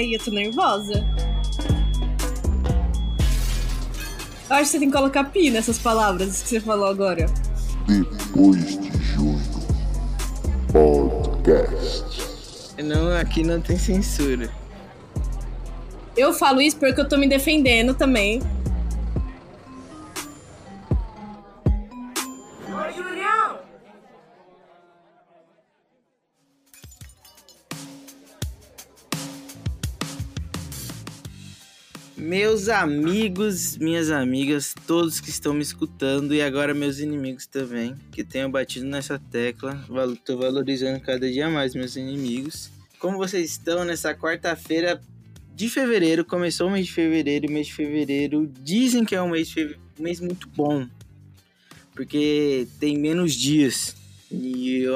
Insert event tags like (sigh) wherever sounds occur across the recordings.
Peraí, eu tô nervosa. Eu acho que você tem que colocar pi nessas palavras que você falou agora. Depois de junho. Podcast. Não, aqui não tem censura. Eu falo isso porque eu tô me defendendo também. Amigos, minhas amigas, todos que estão me escutando e agora meus inimigos também, que tenham batido nessa tecla. Tô valorizando cada dia mais meus inimigos. Como vocês estão nessa quarta-feira de fevereiro? Começou o mês de fevereiro, mês de fevereiro dizem que é um mês, um mês muito bom, porque tem menos dias. E eu,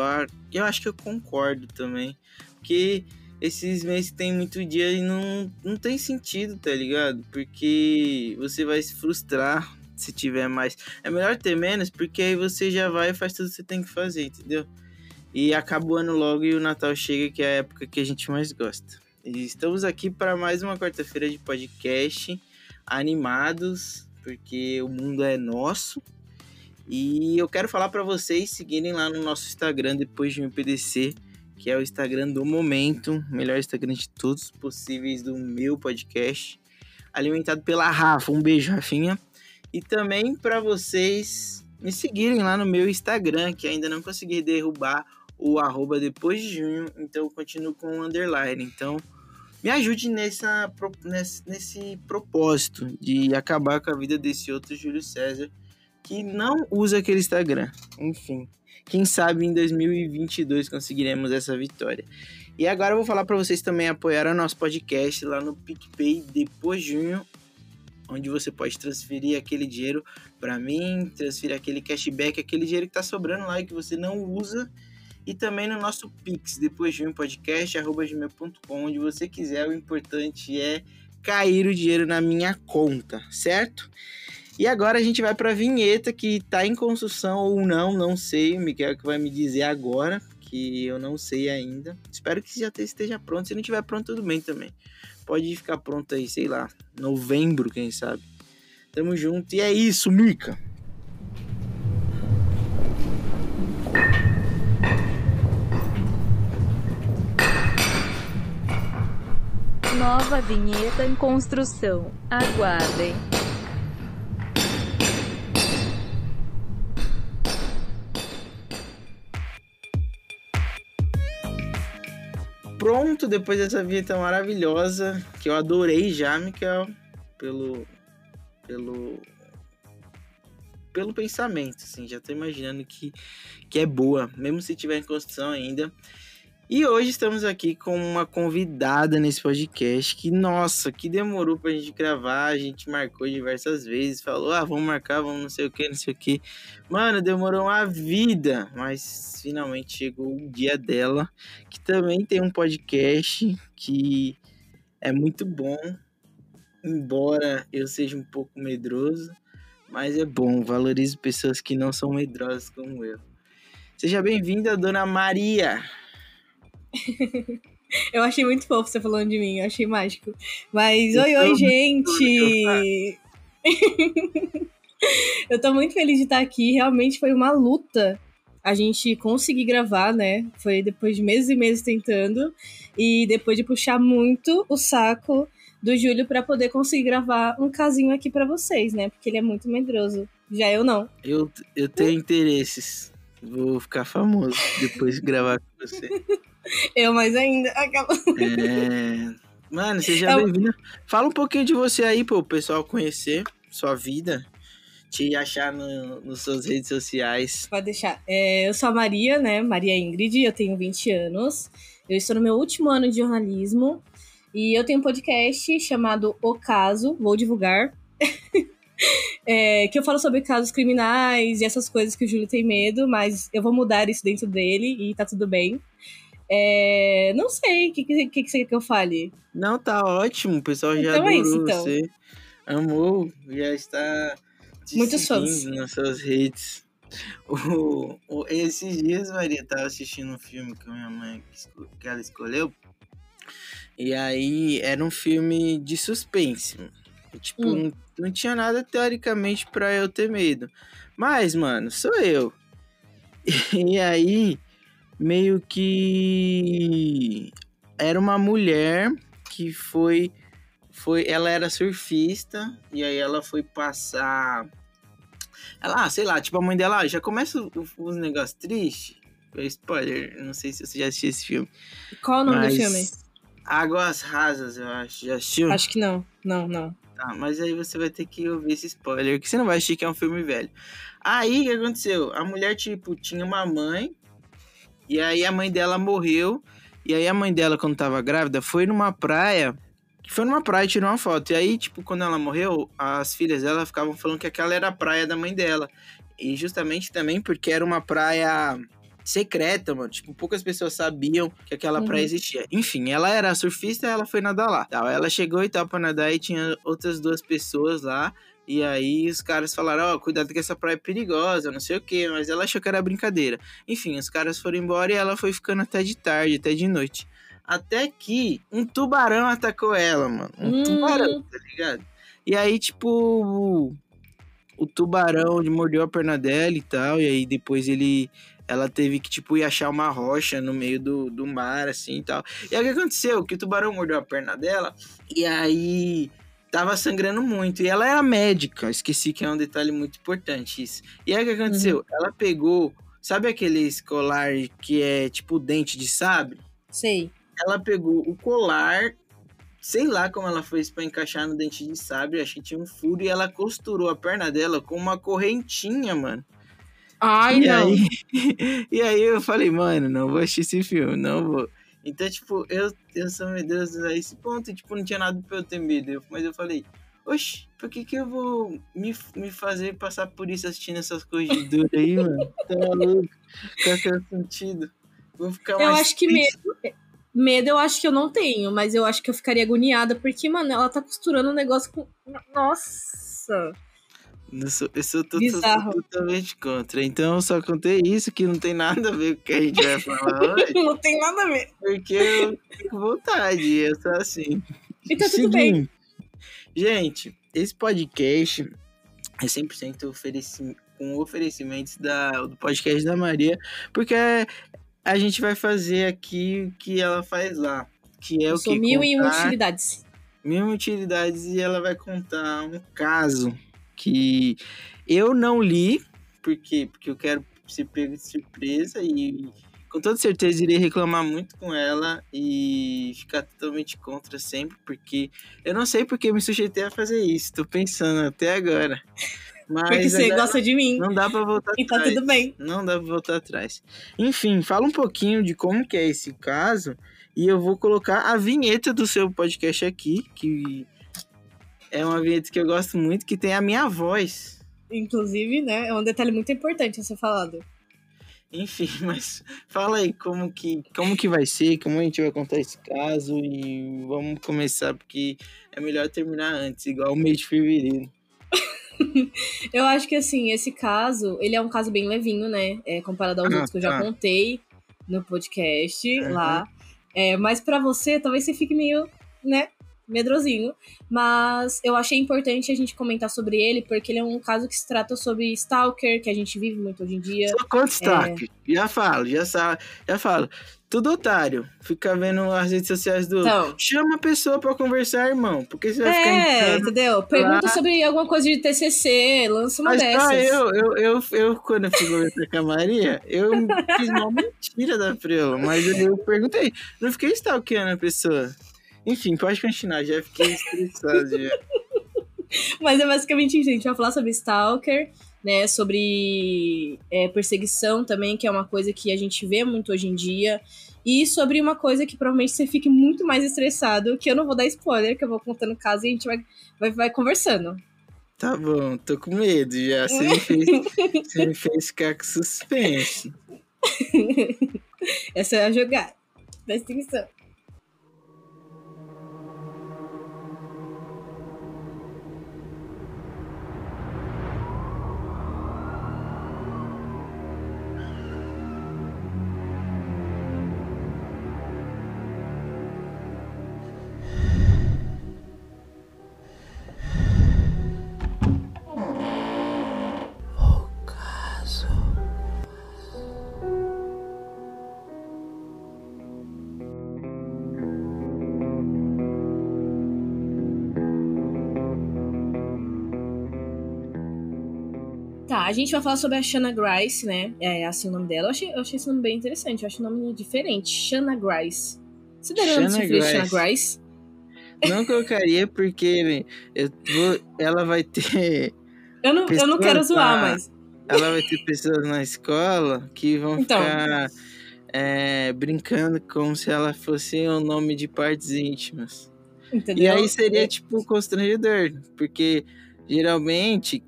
eu acho que eu concordo também, porque esses meses tem muito dia e não, não tem sentido, tá ligado? Porque você vai se frustrar se tiver mais. É melhor ter menos, porque aí você já vai e faz tudo que você tem que fazer, entendeu? E acaba o ano logo e o Natal chega, que é a época que a gente mais gosta. E estamos aqui para mais uma quarta-feira de podcast, animados, porque o mundo é nosso. E eu quero falar para vocês seguirem lá no nosso Instagram depois de um PDC que é o Instagram do momento, melhor Instagram de todos possíveis do meu podcast, alimentado pela Rafa. Um beijo, Rafinha. E também para vocês me seguirem lá no meu Instagram, que ainda não consegui derrubar o arroba depois de junho, então eu continuo com o underline. Então, me ajude nessa, nesse, nesse propósito de acabar com a vida desse outro Júlio César que não usa aquele Instagram. Enfim. Quem sabe em 2022 conseguiremos essa vitória. E agora eu vou falar para vocês também apoiar o nosso podcast lá no PicPay depois de junho, onde você pode transferir aquele dinheiro para mim, transferir aquele cashback, aquele dinheiro que está sobrando lá e que você não usa. E também no nosso Pix, depois de um podcast, arroba gmail.com, onde você quiser. O importante é cair o dinheiro na minha conta, certo? E agora a gente vai para a vinheta que está em construção ou não, não sei. O Miguel que vai me dizer agora, que eu não sei ainda. Espero que já esteja pronto. Se não estiver pronto, tudo bem também. Pode ficar pronto aí, sei lá, novembro, quem sabe. Tamo junto. E é isso, Mica. Nova vinheta em construção. Aguardem. Pronto depois dessa vinheta maravilhosa que eu adorei já, Miquel, pelo pelo pelo pensamento, assim, já tô imaginando que que é boa, mesmo se tiver em construção ainda. E hoje estamos aqui com uma convidada nesse podcast que, nossa, que demorou pra gente gravar, a gente marcou diversas vezes, falou, ah, vamos marcar, vamos não sei o que, não sei o que. Mano, demorou uma vida, mas finalmente chegou o dia dela, que também tem um podcast que é muito bom, embora eu seja um pouco medroso, mas é bom, valorizo pessoas que não são medrosas como eu. Seja bem-vinda, dona Maria! (laughs) eu achei muito fofo você falando de mim, eu achei mágico. Mas, oi, oi, gente! (laughs) eu tô muito feliz de estar aqui. Realmente foi uma luta a gente conseguir gravar, né? Foi depois de meses e meses tentando. E depois de puxar muito o saco do Júlio para poder conseguir gravar um casinho aqui para vocês, né? Porque ele é muito medroso. Já eu não. Eu, eu tenho interesses. Vou ficar famoso depois de gravar com você. (laughs) Eu mais ainda. Aquela... É... Mano, seja é bem-vindo. Fala um pouquinho de você aí, para o pessoal conhecer sua vida, te achar no, nas suas redes sociais. Pode deixar. É, eu sou a Maria, né? Maria Ingrid, eu tenho 20 anos. Eu estou no meu último ano de jornalismo. E eu tenho um podcast chamado O Caso, vou divulgar. (laughs) é, que eu falo sobre casos criminais e essas coisas que o Júlio tem medo, mas eu vou mudar isso dentro dele e tá tudo bem. É, não sei, o que, que, que, você quer que eu fale? Não, tá ótimo, o pessoal já então adorou é isso, então. você. Amou, já está Muitos fãs nas suas redes. O, o, esses dias, Maria, tava assistindo um filme que a minha mãe que ela escolheu. E aí era um filme de suspense. Tipo, Hum. não, não tinha nada teoricamente pra eu ter medo. Mas, mano, sou eu. (laughs) E aí, meio que era uma mulher que foi foi ela era surfista e aí ela foi passar ela, ah, sei lá, tipo a mãe dela, ah, já começa os negócios tristes. É Spoiler, não sei se você já assistiu esse filme. Qual o nome mas do filme? Águas Rasas, eu acho. Já assistiu? Acho que não. Não, não. Tá, mas aí você vai ter que ouvir esse spoiler, que você não vai assistir que é um filme velho. Aí, o que aconteceu? A mulher, tipo, tinha uma mãe, e aí a mãe dela morreu, e aí a mãe dela, quando tava grávida, foi numa praia, foi numa praia e tirou uma foto. E aí, tipo, quando ela morreu, as filhas dela ficavam falando que aquela era a praia da mãe dela. E justamente também porque era uma praia secreta, mano. Tipo, poucas pessoas sabiam que aquela Uhum. praia existia. Enfim, ela era surfista ela foi nadar lá. Tal. Ela chegou e tal pra nadar e tinha outras duas pessoas lá. E aí os caras falaram, ó, cuidado que essa praia é perigosa, não sei o que, mas ela achou que era brincadeira. Enfim, os caras foram embora e ela foi ficando até de tarde, até de noite. Até que um tubarão atacou ela, mano. Um Hum. tubarão, tá ligado? E aí, tipo, o, o tubarão mordeu a perna dela e tal, e aí depois ele ela teve que, tipo, ir achar uma rocha no meio do, do mar, assim, e tal. E aí, o que aconteceu? Que o tubarão mordeu a perna dela, e aí tava sangrando muito. E ela era médica, esqueci que é um detalhe muito importante isso. E aí, o que aconteceu? Ela pegou, sabe aquele colar que é, tipo, dente de sabre? Sei. Ela pegou o colar... Sei lá como ela fez pra encaixar no dente de sabre, acho que tinha um furo, e ela costurou a perna dela com uma correntinha, mano. Ai, e não. Aí, (laughs) e aí eu falei, mano, não vou assistir esse filme, não vou. Então, tipo, eu, eu sou medroso a esse ponto, tipo, não tinha nada pra eu ter medo. Eu- mas eu falei, oxe, por que que eu vou me, me fazer passar por isso assistindo essas coisas de dura aí, mano? Tá maluco? Qual que é o sentido? Vou ficar Eu mais acho que triste. medo. Medo eu acho que eu não tenho, mas eu acho que eu ficaria agoniada, porque, mano, ela tá costurando um negócio com. Nossa! Eu sou, eu sou totalmente contra. Então eu só contei isso, que não tem nada a ver com o que a gente vai falar (laughs) hoje, Não tem nada a ver. porque eu fico vontade, eu sou assim. E tá tudo bem. Gente, esse podcast é 100% ofereci com oferecimentos da, do podcast da Maria, porque a gente vai fazer aqui o que ela faz lá, que é Eu o que mil e contar utilidades. mil utilidades e ela vai contar um caso que eu não li, porque porque eu quero ser pego de surpresa e com toda certeza irei reclamar muito com ela e ficar totalmente contra sempre, porque eu não sei porque me sujeitei a fazer isso, tô pensando até agora. Mas Porque você gosta de mim. não dá pra voltar E tá atrás. tudo bem. Não dá pra voltar atrás. Enfim, fala um pouquinho de como que é esse caso e eu vou colocar a vinheta do seu podcast aqui, que é uma vinheta que eu gosto muito, que tem a minha voz. Inclusive, né? É um detalhe muito importante a ser falado. Enfim, (laughs) mas fala aí como que, como que vai ser, como a gente vai contar esse caso e vamos começar, porque é melhor terminar antes, igual o mês de fevereiro. (laughs) Eu acho que, assim, esse caso, ele é um caso bem levinho, né? É, comparado aos Ah, outros que eu já tá. contei no podcast Uhum. lá. É, mas pra você, talvez você fique meio, né? Medrosinho. Mas eu achei importante a gente comentar sobre ele, porque ele é um caso que se trata sobre stalker, que a gente vive muito hoje em dia. Só conta destaque. Já falo, já, sa- já falo. Tudo otário. Fica vendo as redes sociais do. Então, Chama a pessoa pra conversar, irmão. Porque você vai é, ficar entrando. entendeu? Pergunta lá. sobre alguma coisa de TCC, lança uma Mas dessas. tá, eu, eu, eu, eu, quando eu fui conversar com a Maria, eu fiz uma (laughs) mentira da Prela, mas eu, eu perguntei. Não fiquei stalkeando a pessoa. Enfim, pode continuar, já fiquei estressado. já. (laughs) Mas é basicamente isso, a gente vai falar sobre Stalker, né? Sobre é, perseguição também, que é uma coisa que a gente vê muito hoje em dia. E sobre uma coisa que provavelmente você fique muito mais estressado, que eu não vou dar spoiler, que eu vou contando o caso e a gente vai, vai, vai conversando. Tá bom, tô com medo já. Você me fez, (laughs) você me fez ficar com suspense. (laughs) Essa é a jogada. Presta a gente vai falar sobre a Shanna Grice, né? É assim o nome dela. Eu achei, eu achei esse nome bem interessante. Eu acho o nome diferente. Shanna Grice. Você daria Shanna nome Grice. Shanna Grice? Não colocaria porque eu vou, ela vai ter. Eu não, eu não quero zoar, ah, mas. Ela vai ter pessoas na escola que vão Então. ficar é, brincando como se ela fosse um nome de partes íntimas. Entendeu? E aí seria, É, tipo, constrangedor. Porque geralmente,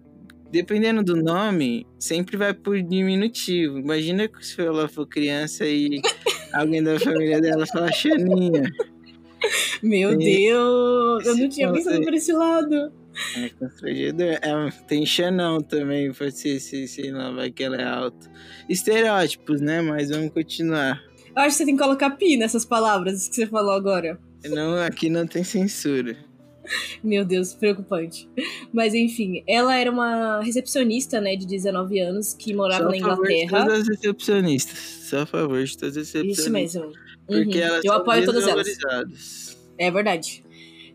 dependendo do nome, sempre vai por diminutivo. Imagina que se ela for criança e (laughs) alguém da família dela fala Xaninha. Meu e- Deus! Eu não tinha pensado por esse lado. É constrangedor. É, tem Xanão também, pode ser, se, sei lá, vai que ela é alta. Estereótipos, né? Mas vamos continuar. Eu acho que você tem que colocar pi nessas palavras que você falou agora. Não, aqui não tem censura. (laughs) Meu Deus, preocupante. Mas enfim, ela era uma recepcionista, né, de 19 anos, que morava Só na a favor de Inglaterra. todas as recepcionistas. Só a favor de todas as recepcionistas. Isso mesmo. Porque Uhum. elas Eu são apoio todas elas. É verdade.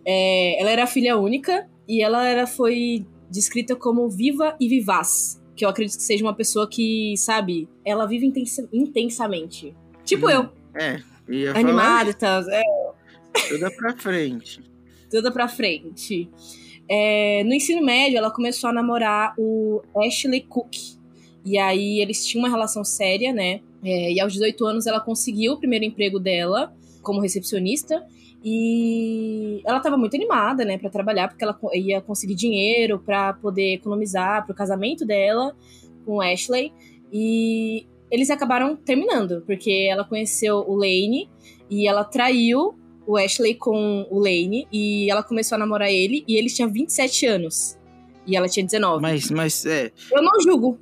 É, ela era filha única e ela era, foi descrita como viva e vivaz. Que eu acredito que seja uma pessoa que, sabe, ela vive intensa- intensamente. Tipo Hum, eu, É, animada e tal. É, toda pra frente. Toda pra frente. É, no ensino médio, ela começou a namorar o Ashley Cook. E aí eles tinham uma relação séria, né? É, e aos 18 anos ela conseguiu o primeiro emprego dela como recepcionista. E ela estava muito animada, né, para trabalhar, porque ela ia conseguir dinheiro para poder economizar pro casamento dela com o Ashley. E eles acabaram terminando, porque ela conheceu o Lane e ela traiu o Ashley com o Lane e ela começou a namorar ele e ele tinha 27 anos. E ela tinha 19. Mas, mas é, Eu não julgo.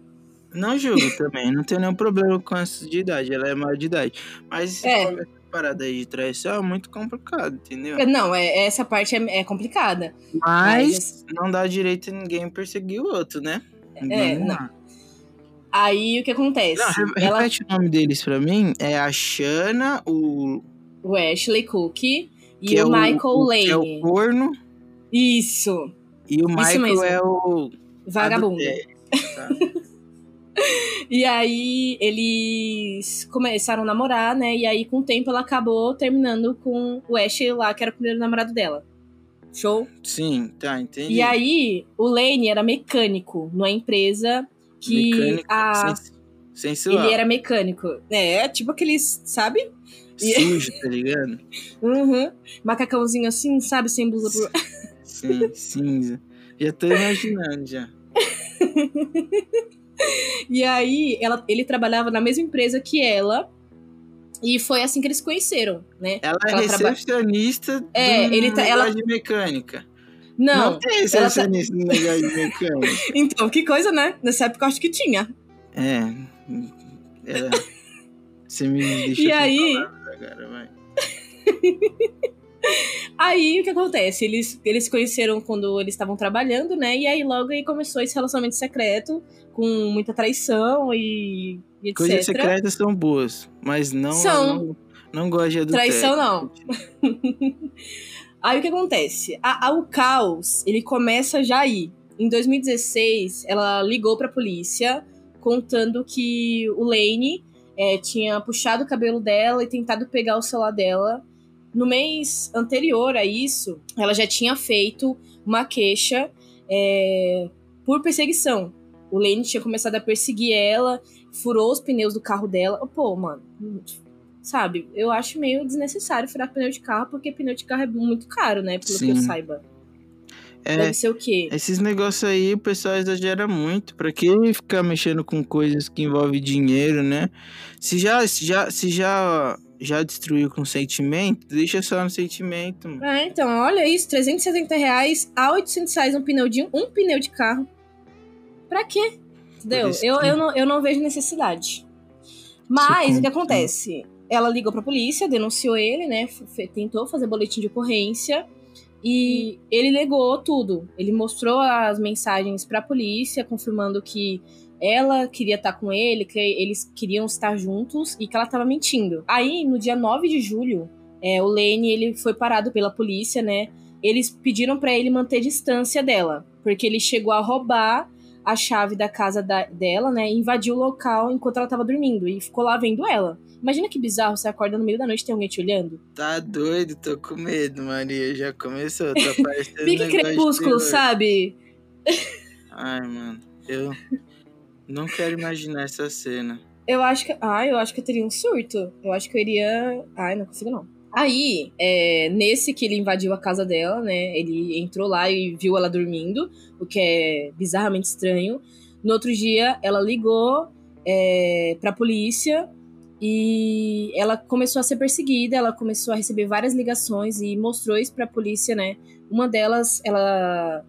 não julgo também, não tenho nenhum problema com essa de idade, ela é maior de idade. Mas É. essa parada aí de traição é muito complicado, entendeu? Não, é, essa parte é, é complicada. Mas não dá direito a ninguém perseguir o outro, né? É, não. lá. Aí o que acontece? Não, re- ela, repete o nome deles pra mim. É a Shana, o. o Ashley Cook e que é o Michael o, Lane. Que é o corno. Isso, E o Michael mesmo. é o. vagabundo. adultério, (laughs) tá? E aí eles começaram a namorar, né? E aí com o tempo ela acabou terminando com o Ashley lá, que era o primeiro namorado dela. Show? Sim, tá, entendi. E aí o Lane era mecânico numa empresa que Mecânico, a... sens- sensual. ele era mecânico. É, tipo aqueles, sabe? (laughs) Sujo, tá ligado? Uhum. Macacãozinho assim, sabe? Sem blusa por... Sim, cinza. Já tô imaginando já. (laughs) E aí ela, ele trabalhava na mesma empresa que ela. E foi assim que eles se conheceram, né? Ela é Ela traba- recepcionista É, do ele tá- ela- de mecânica. Não, tem recepcionista no negócio de mecânica. (laughs) então, que coisa, né? Nessa época eu acho que tinha. É. Você me deixou E aí- palavras agora, vai. (laughs) Aí o que acontece? Eles, eles se conheceram quando eles estavam trabalhando, né? E aí logo aí começou esse relacionamento secreto, com muita traição e, e etc. Coisas secretas são boas, mas não. São. Não, não gosto de adultério. Traição não. (laughs) Aí o que acontece? A, a- o caos, ele começa já aí. Em 2016, ela ligou pra polícia contando que o Lane é, tinha puxado o cabelo dela e tentado pegar o celular dela. No mês anterior a isso, ela já tinha feito uma queixa é, por perseguição. O Lane tinha começado a perseguir ela, furou os pneus do carro dela. Pô, mano, sabe? Eu acho meio desnecessário furar pneu de carro, porque pneu de carro é muito caro, né? Pelo que eu Sim. saiba. É, Deve ser o quê? esses negócios aí o pessoal exagera muito. Pra que ficar mexendo com coisas que envolvem dinheiro, né? Se já, se já, se já, já destruiu com sentimento, deixa só no sentimento. mano. É, então, olha isso, 370 reais a 800 reais um pneu de um pneu de carro. Pra quê? Entendeu? Eu, que- eu, não, eu não vejo necessidade. Mas o que acontece? Ela ligou pra polícia, denunciou ele, né? tentou fazer boletim de ocorrência. E ele negou tudo. Ele mostrou as mensagens pra polícia, confirmando que ela queria estar com ele, que eles queriam estar juntos e que ela tava mentindo. Aí, no dia 9 de julho, é, o Lane ele foi parado pela polícia, né? Eles pediram pra ele manter distância dela, porque ele chegou a roubar a chave da casa da- dela, né? Invadiu o local enquanto ela tava dormindo. E ficou lá vendo ela. Imagina que bizarro, você acorda no meio da noite e tem alguém te olhando. Tá doido, tô com medo, Maria. Já começou, tá (laughs) parecendo de crepúsculo, sabe? Ai, mano, eu não quero imaginar essa cena. Eu acho que. Ah, eu acho que eu teria um surto. Eu acho que eu iria. Ai, não consigo não. Aí, é, nesse que ele invadiu a casa dela, né? Ele entrou lá e viu ela dormindo, o que é bizarramente estranho. No outro dia, ela ligou é, pra polícia e ela começou a ser perseguida. Ela começou a receber várias ligações e mostrou isso pra polícia, né? Uma delas, ela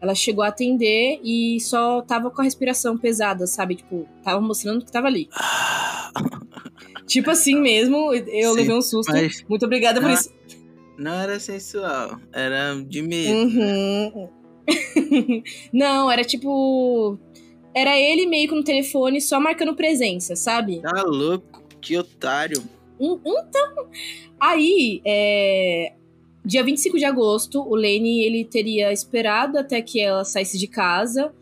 ela chegou a atender e só tava com a respiração pesada, sabe? Tipo, tava mostrando que tava ali. (laughs) Tipo assim mesmo, eu Sim, levei um susto. Muito obrigada por Ah, isso. Não era sensual, era de medo. Uhum. (laughs) Não, era tipo. Era ele meio que no telefone, só marcando presença, sabe? Tá louco, que otário. Um- Então. Aí, é, dia 25 de agosto, o Lane ele teria esperado até que ela saísse de casa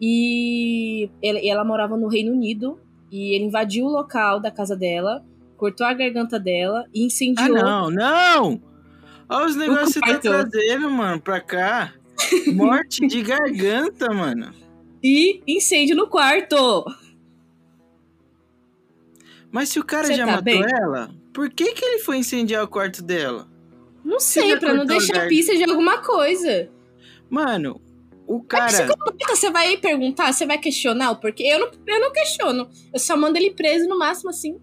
e ela, e ela morava no Reino Unido e ele invadiu o local da casa dela, cortou a garganta dela e Ah, incendiou. não, não! Olha os negócios que você tá trazendo, mano, pra cá. (laughs) Morte de garganta, mano. E incêndio no quarto. Mas se o cara Você já tá matou bem? ela, por que que ele foi incendiar o quarto dela? Não sei, pra não deixar pista de alguma coisa. Mano, o É cara... psicopata, você vai perguntar, você vai questionar o porquê? Eu não, eu não questiono. Eu só mando ele preso no máximo assim.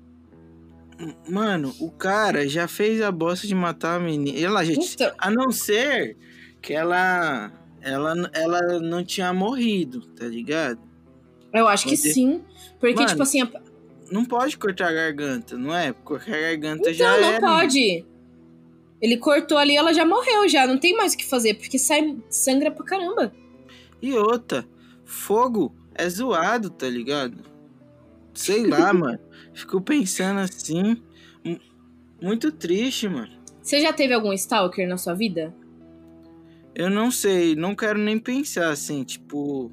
Mano, o cara já fez a bosta de matar a menina. Ela já... Então, A não ser que ela... Ela, ela não tinha morrido, tá ligado? eu acho que Pode- sim. Porque, Mano, tipo assim, a- Não pode cortar a garganta, não é? Cortar a garganta já então não era. pode. Ele cortou ali, ela já morreu, já. Não tem mais o que fazer, porque sai sangra pra caramba. E outra, fogo é zoado, tá ligado? Sei lá, (laughs) mano. Fico pensando assim. mu- Muito triste, mano. Você já teve algum stalker na sua vida? Eu não sei, não quero nem pensar assim, tipo.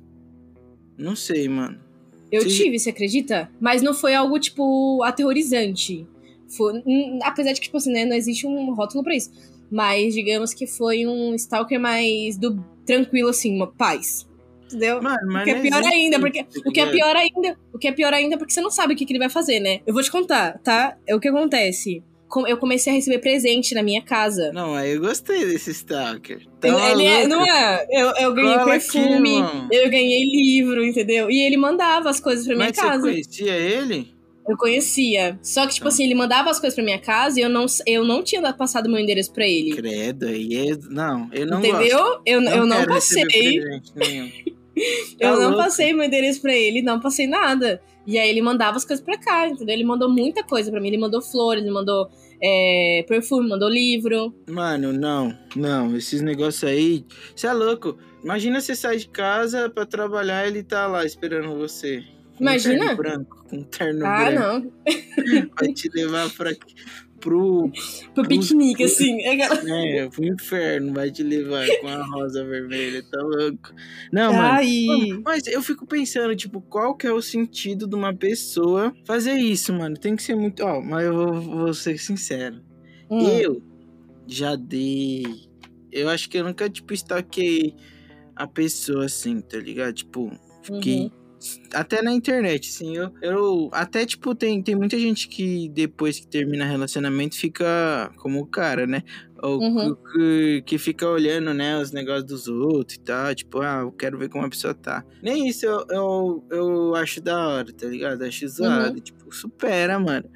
Não sei, mano. Eu tive, você acredita? Mas não foi algo, tipo, aterrorizante. Foi, apesar de que, tipo assim, né, não existe um rótulo pra isso. Mas digamos que foi um stalker mais do tranquilo, assim, uma paz. Entendeu? Mano, O mas que é pior ainda, porque tá o que é pior ainda, o que é pior ainda é porque você não sabe o que, que ele vai fazer, né? Eu vou te contar, tá? É o que acontece. Eu comecei a receber presente na minha casa. Não, aí eu gostei desse Stalker. Tá ele é, não é? Eu, eu ganhei Cola aqui, perfume, irmão. eu ganhei livro, entendeu? E ele mandava as coisas pra minha Mas você casa. conhecia ele? Eu conhecia. Só que, tipo Tá. assim, ele mandava as coisas pra minha casa e eu não, eu não tinha passado meu endereço pra ele. Credo, aí é... Não, eu não entendeu? gosto. Eu, eu não quero receber passei. (laughs) Eu Tá não louco. passei meu endereço pra ele, não passei nada. E aí ele mandava as coisas pra cá, entendeu? Ele mandou muita coisa pra mim. Ele mandou flores, ele mandou é, perfume, mandou livro. Mano, não, não, esses negócios aí, você é louco. Imagina você sai de casa pra trabalhar e ele tá lá esperando você. Com um Imagina. terno branco, com um terno ah, branco. não. (laughs) Vai te levar pra, pro, Pro piquenique, assim. Aquela- (laughs) é, pro inferno, vai te levar com a rosa vermelha, tá louco. Não, mano. Ai. Mano, Mas eu fico pensando, tipo, qual que é o sentido de uma pessoa fazer isso, mano? Tem que ser muito. Ó, mas eu vou, vou ser sincero. Hum. Eu já dei. Eu acho que eu nunca, tipo, stalkei a pessoa assim, tá ligado? Tipo, fiquei. Uhum. Até na internet, assim, eu, eu. Até, tipo, tem, tem muita gente que depois que termina relacionamento fica como o cara, né? Ou Uhum. que, que fica olhando, né, os negócios dos outros e tal. Tipo, ah, eu quero ver como a pessoa tá. Nem isso eu, eu, eu acho da hora, tá ligado? Acho zoado. Tipo, supera, mano.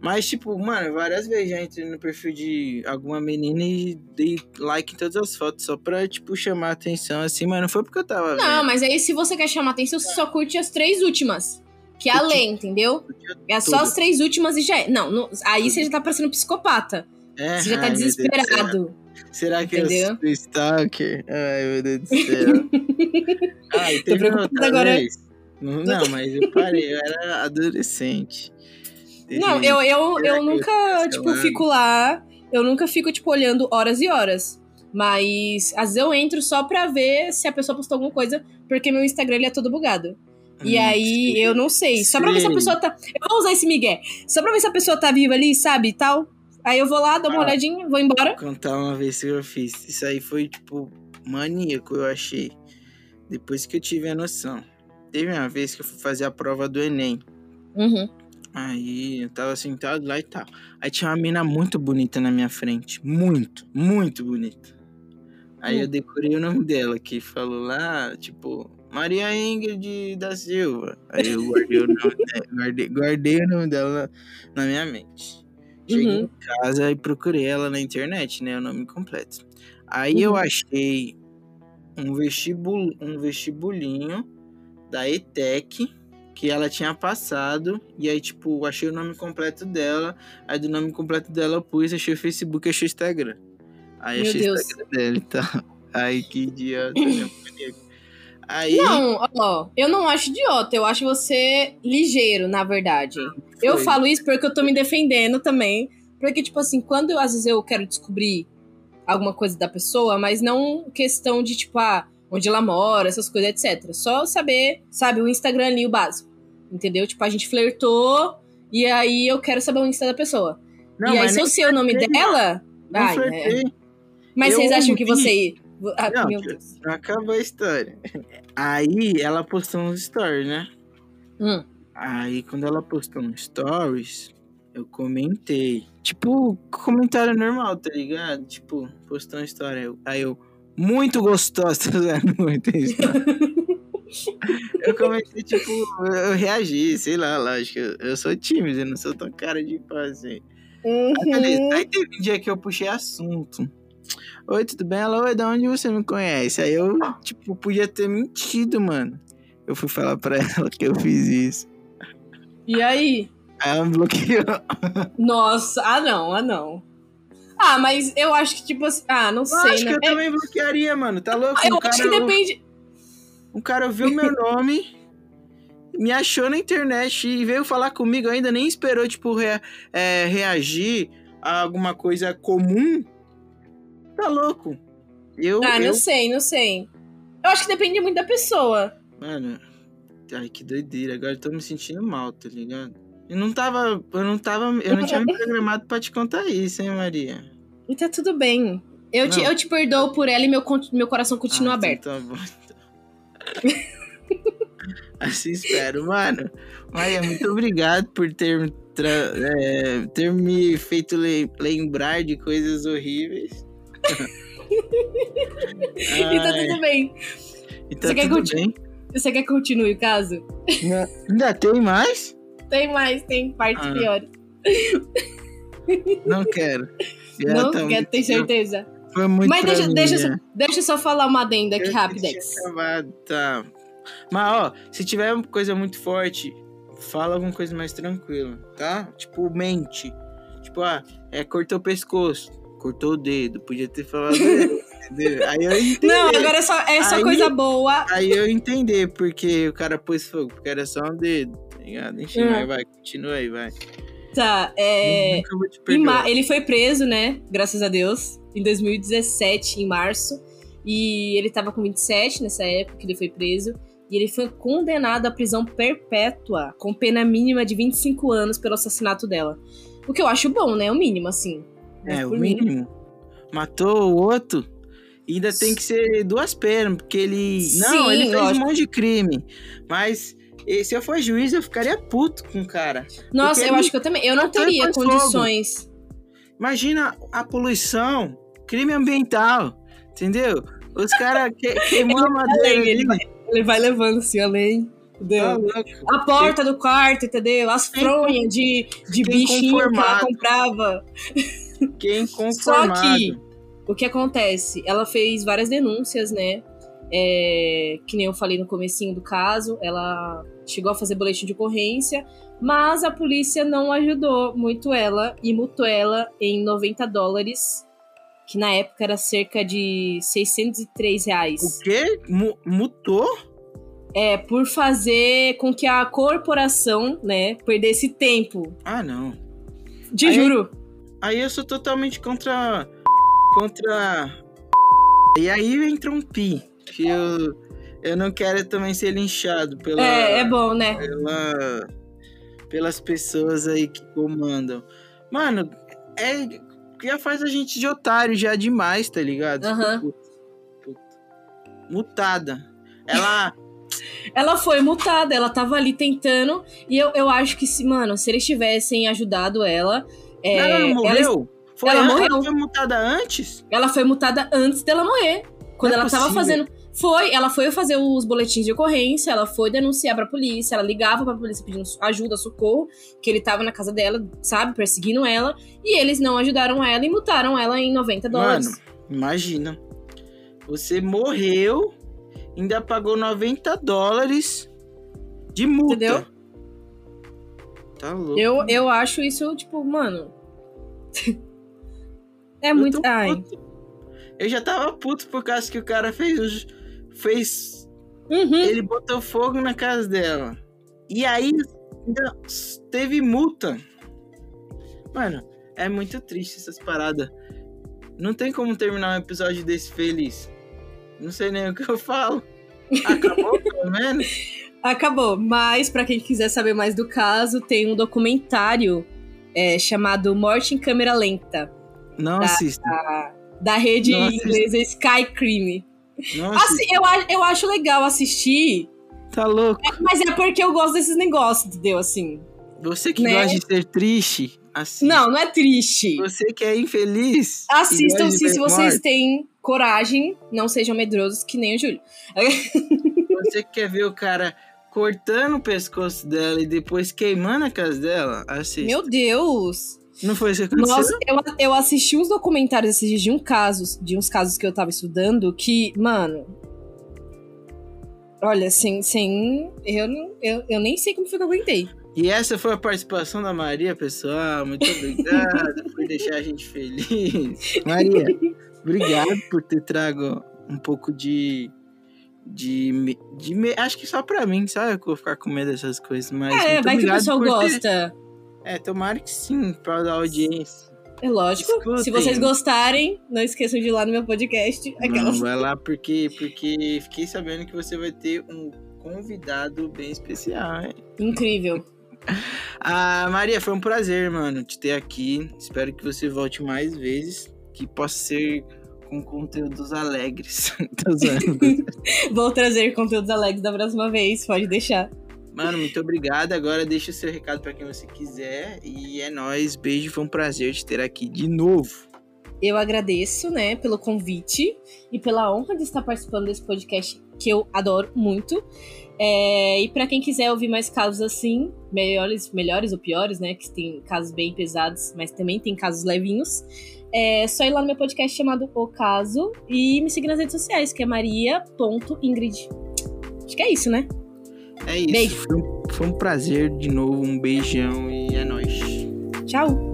Mas, tipo, mano, várias vezes já entrei no perfil de alguma menina e dei like em todas as fotos só pra, tipo, chamar a atenção, assim, mas não foi porque eu tava Não, vendo. mas aí se você quer chamar atenção, você só curte as três últimas. Que é além, entendeu? É só as três últimas e já é. Não, não- aí você já tá parecendo psicopata. É, Você já tá desesperado. Será que Entendeu? eu sou stalker? Ai, meu Deus do céu. (laughs) Ai, teve preocupada outra agora. vez. Não, não, mas eu parei, eu era adolescente. Teve- Não, eu, eu, eu nunca, tipo, fico lá. Eu nunca fico, tipo, olhando horas e horas. Mas às vezes eu entro só pra ver se a pessoa postou alguma coisa porque meu Instagram ele é todo bugado. E Hum, aí sei. eu não sei. Só pra ver se a pessoa tá. Eu vou usar esse migué. Só pra ver se a pessoa tá viva ali, sabe? E tal. Aí eu vou lá, dou uma Ah. olhadinha, vou embora. contar uma vez que eu fiz. Isso aí foi, tipo, maníaco, eu achei. Depois que eu tive a noção. Teve uma vez que eu fui fazer a prova do Enem. Uhum. Aí eu tava sentado lá e tal. Aí tinha uma mina muito bonita na minha frente. Muito, muito bonita. Aí Hum. eu decorei o nome dela, que falou lá, tipo, Maria Ingrid da Silva. Aí eu guardei o nome (laughs) dela, guardei, guardei o nome dela na, na minha mente. Cheguei Uhum. em casa e procurei ela na internet, né? O nome completo. Aí eu Uhum. achei um, vestibul, um vestibulinho da ETEC que ela tinha passado. E aí, tipo, achei o nome completo dela. Aí do nome completo dela eu pus, achei o Facebook, achei o Instagram. Aí Meu achei Deus. o Instagram dela e tal. Aí que idiota, né? (laughs) Aí. Não, ó, eu não acho idiota, eu acho você ligeiro, na verdade. Eu foi. falo isso porque eu tô me defendendo também. Porque, tipo assim, quando eu, às vezes eu quero descobrir alguma coisa da pessoa, mas não questão de, tipo, ah, onde ela mora, essas coisas, etc. Só saber, sabe, o Instagram ali, o básico. Entendeu? Tipo, a gente flertou e aí eu quero saber o Insta da pessoa. Não, e aí, se eu sei o nome dela. Não Ai, flertei. é. Mas Eu vocês acham que você. Ah, Não, meu Deus. Não acabou a história. Aí ela postou uns stories, né? Hum. Aí quando ela postou uns stories, eu comentei. Tipo, comentário normal, tá ligado? Tipo, postou uma história. Aí eu, muito gostosa, usando (laughs) muito (laughs) isso. (laughs) Eu comentei, tipo, eu reagi, sei lá, lógico. Eu, eu sou tímido, eu não sou tão cara de fazer. Aí, beleza. Uhum. Aí teve um dia que eu puxei assunto. Oi, tudo bem? Ela, oi, da onde você me conhece? Aí eu, tipo, podia ter mentido, mano. Eu fui falar pra (laughs) ela que eu fiz isso. E aí? Aí ela me bloqueou. (laughs) Nossa, ah não, ah não. Ah, mas eu acho que, tipo assim. Ah, não Eu sei, acho né? que eu também bloquearia, mano. Tá louco? É, eu um, acho cara, que depende. Um cara viu meu (laughs) nome, me achou na internet e veio falar comigo, ainda nem esperou, tipo, rea- é, reagir a alguma coisa comum. Tá louco? Eu, Ah, eu não sei, não sei. Eu acho que depende muito da pessoa. Mano, ai que doideira. Agora eu tô me sentindo mal, tá ligado? Eu não tava. Eu não tava. Eu não tinha me (laughs) programado pra te contar isso, hein, Maria? E tá tudo bem. Eu te, eu te perdoo por ela e meu, meu coração continua Ah, aberto. Então tá bom. (laughs) assim espero, mano. Maria, muito obrigado por ter, é, ter me feito le- lembrar de coisas horríveis. (laughs) E tá tudo bem. e tá Você quer tudo bem? Você quer que continue o caso? Não- Ainda tem mais? Tem mais, tem partes Ah. piores. Não quero. Já não tá quer muito- ter certeza. Foi muito Mas deixa, deixa, deixa eu só falar uma adenda aqui rapidex. acabado, tá. Mas, ó, se tiver uma coisa muito forte, fala alguma coisa mais tranquila, tá? Tipo, mente. Tipo, ah, é, cortou o pescoço, cortou o dedo, podia ter falado? (laughs) Aí eu entendi. Não, agora é só, é só Aí- coisa boa. Aí eu entendi porque o cara pôs fogo, porque era só um dedo, tá ligado? Enfim, Hum. vai, vai, continua aí, vai. Tá, é. Ele foi preso, né? Graças a Deus, em 2017, em março. E ele tava com 27 nessa época que ele foi preso. E ele foi condenado à prisão perpétua, com pena mínima de 25 anos pelo assassinato dela. O que eu acho bom, né? O mínimo, assim. É, o mim. mínimo. Matou o outro. E ainda tem que ser duas penas, porque ele. não, Sim, ele fez lógico. um monte de crime. Mas se eu for juiz, eu ficaria puto com o cara. Nossa, eu ele acho que eu também. Eu não teria condições. Imagina a poluição, crime ambiental, entendeu? Os caras que, queimou a madeira. Ele ali, vai, ele vai levando assim além. Entendeu? louco. A porta do quarto, entendeu? As fronhas de, de bichinho que ela comprava. Quem Só conformado. que o que acontece? Ela fez várias denúncias, né? É, que nem eu falei no comecinho do caso, ela chegou a fazer boletim de ocorrência, mas a polícia não ajudou muito ela e multou ela em 90 dólares, que na época era cerca de 603 reais. O quê? Mu- mutou? É, por fazer com que a corporação, né, perdesse tempo. Ah, não. Te Aí- juro. Aí eu sou totalmente contra. Contra. E aí entra um pi. Que eu. eu não quero também ser linchado pela, É, é bom, né? pela, pelas pessoas aí que comandam. Mano, é, já faz a gente de otário já demais, tá ligado? Aham. Puta, puta. Mutada. Ela. (laughs) Ela foi multada, ela tava ali tentando. E eu, eu acho que, se, mano, se eles tivessem ajudado ela. é, ela não ela- morreu? Foi ela morreu. foi mutada antes? Ela foi multada antes dela morrer. Quando Não é ela tava possível. fazendo. Foi, ela foi fazer os boletins de ocorrência, ela foi denunciar pra polícia, ela ligava pra polícia pedindo ajuda, socorro, que ele tava na casa dela, sabe, perseguindo ela, e eles não ajudaram ela e multaram ela em 90 dólares. Mano, imagina. Você morreu, ainda pagou 90 dólares de multa. Entendeu? Tá louco. eu, eu acho isso, tipo, mano. (laughs) é Eu muito. Ai. Eu já tava puto por causa que o cara fez. os- fez Uhum. ele botou fogo na casa dela. E aí ainda teve multa. Mano, é muito triste essas paradas. Não tem como terminar um episódio desse feliz. Não sei nem o que eu falo. Acabou, (laughs) pelo menos? Acabou. Mas, pra quem quiser saber mais do caso, tem um documentário é, chamado Morte em Câmera Lenta, Não Tá. assista. da rede Não inglesa Sky Crime. Não assista. Assim, eu, eu acho legal assistir, Tá louco. mas é porque eu gosto desses negócios, entendeu? Assim. Você que Né? gosta de ser triste, assista. Não, não é triste. Você que é infeliz. Assistam ver se vocês morte. têm coragem, não sejam medrosos que nem o Júlio. (laughs) Você que quer ver o cara cortando o pescoço dela e depois queimando a casa dela, assista. Meu Deus! Não foi isso que aconteceu? Nossa, eu, eu assisti uns documentários esses dias de um caso, de uns casos que eu tava estudando, que, mano. Olha, sem. sem eu, não- eu, eu nem sei como foi que eu aguentei. E essa foi a participação da Maria, pessoal. Muito (laughs) obrigado por deixar a gente feliz. (laughs) Maria, obrigado por ter trago um pouco de. De, de acho que só pra mim, sabe? Que eu vou ficar com medo dessas coisas. Mas é, vai que o pessoal por ter- gosta. É, tomara que sim, pra dar audiência. É lógico. Escutem. Se vocês gostarem, não esqueçam de ir lá no meu podcast. Não, Aquelas. vai lá porque, porque fiquei sabendo que você vai ter um convidado bem especial. hein? Incrível. (laughs) Ah, Maria, foi um prazer, mano, te ter aqui. Espero que você volte mais vezes, que possa ser com conteúdos alegres. (laughs) (laughs) Vou trazer conteúdos alegres da próxima vez, pode deixar. Mano, muito obrigado. Agora deixa o seu recado pra quem você quiser e é nóis. Beijo, foi um prazer te ter aqui de novo. Eu agradeço, né, pelo convite e pela honra de estar participando desse podcast que eu adoro muito. É, e pra quem quiser ouvir mais casos assim, melhores, melhores ou piores, né, que tem casos bem pesados, mas também tem casos levinhos, é só ir lá no meu podcast chamado O Caso e me seguir nas redes sociais, que é maria.ingrid. Acho que é isso, né? É isso. Beijo. Foi um, foi um prazer de novo. Um beijão e é nóis. Tchau!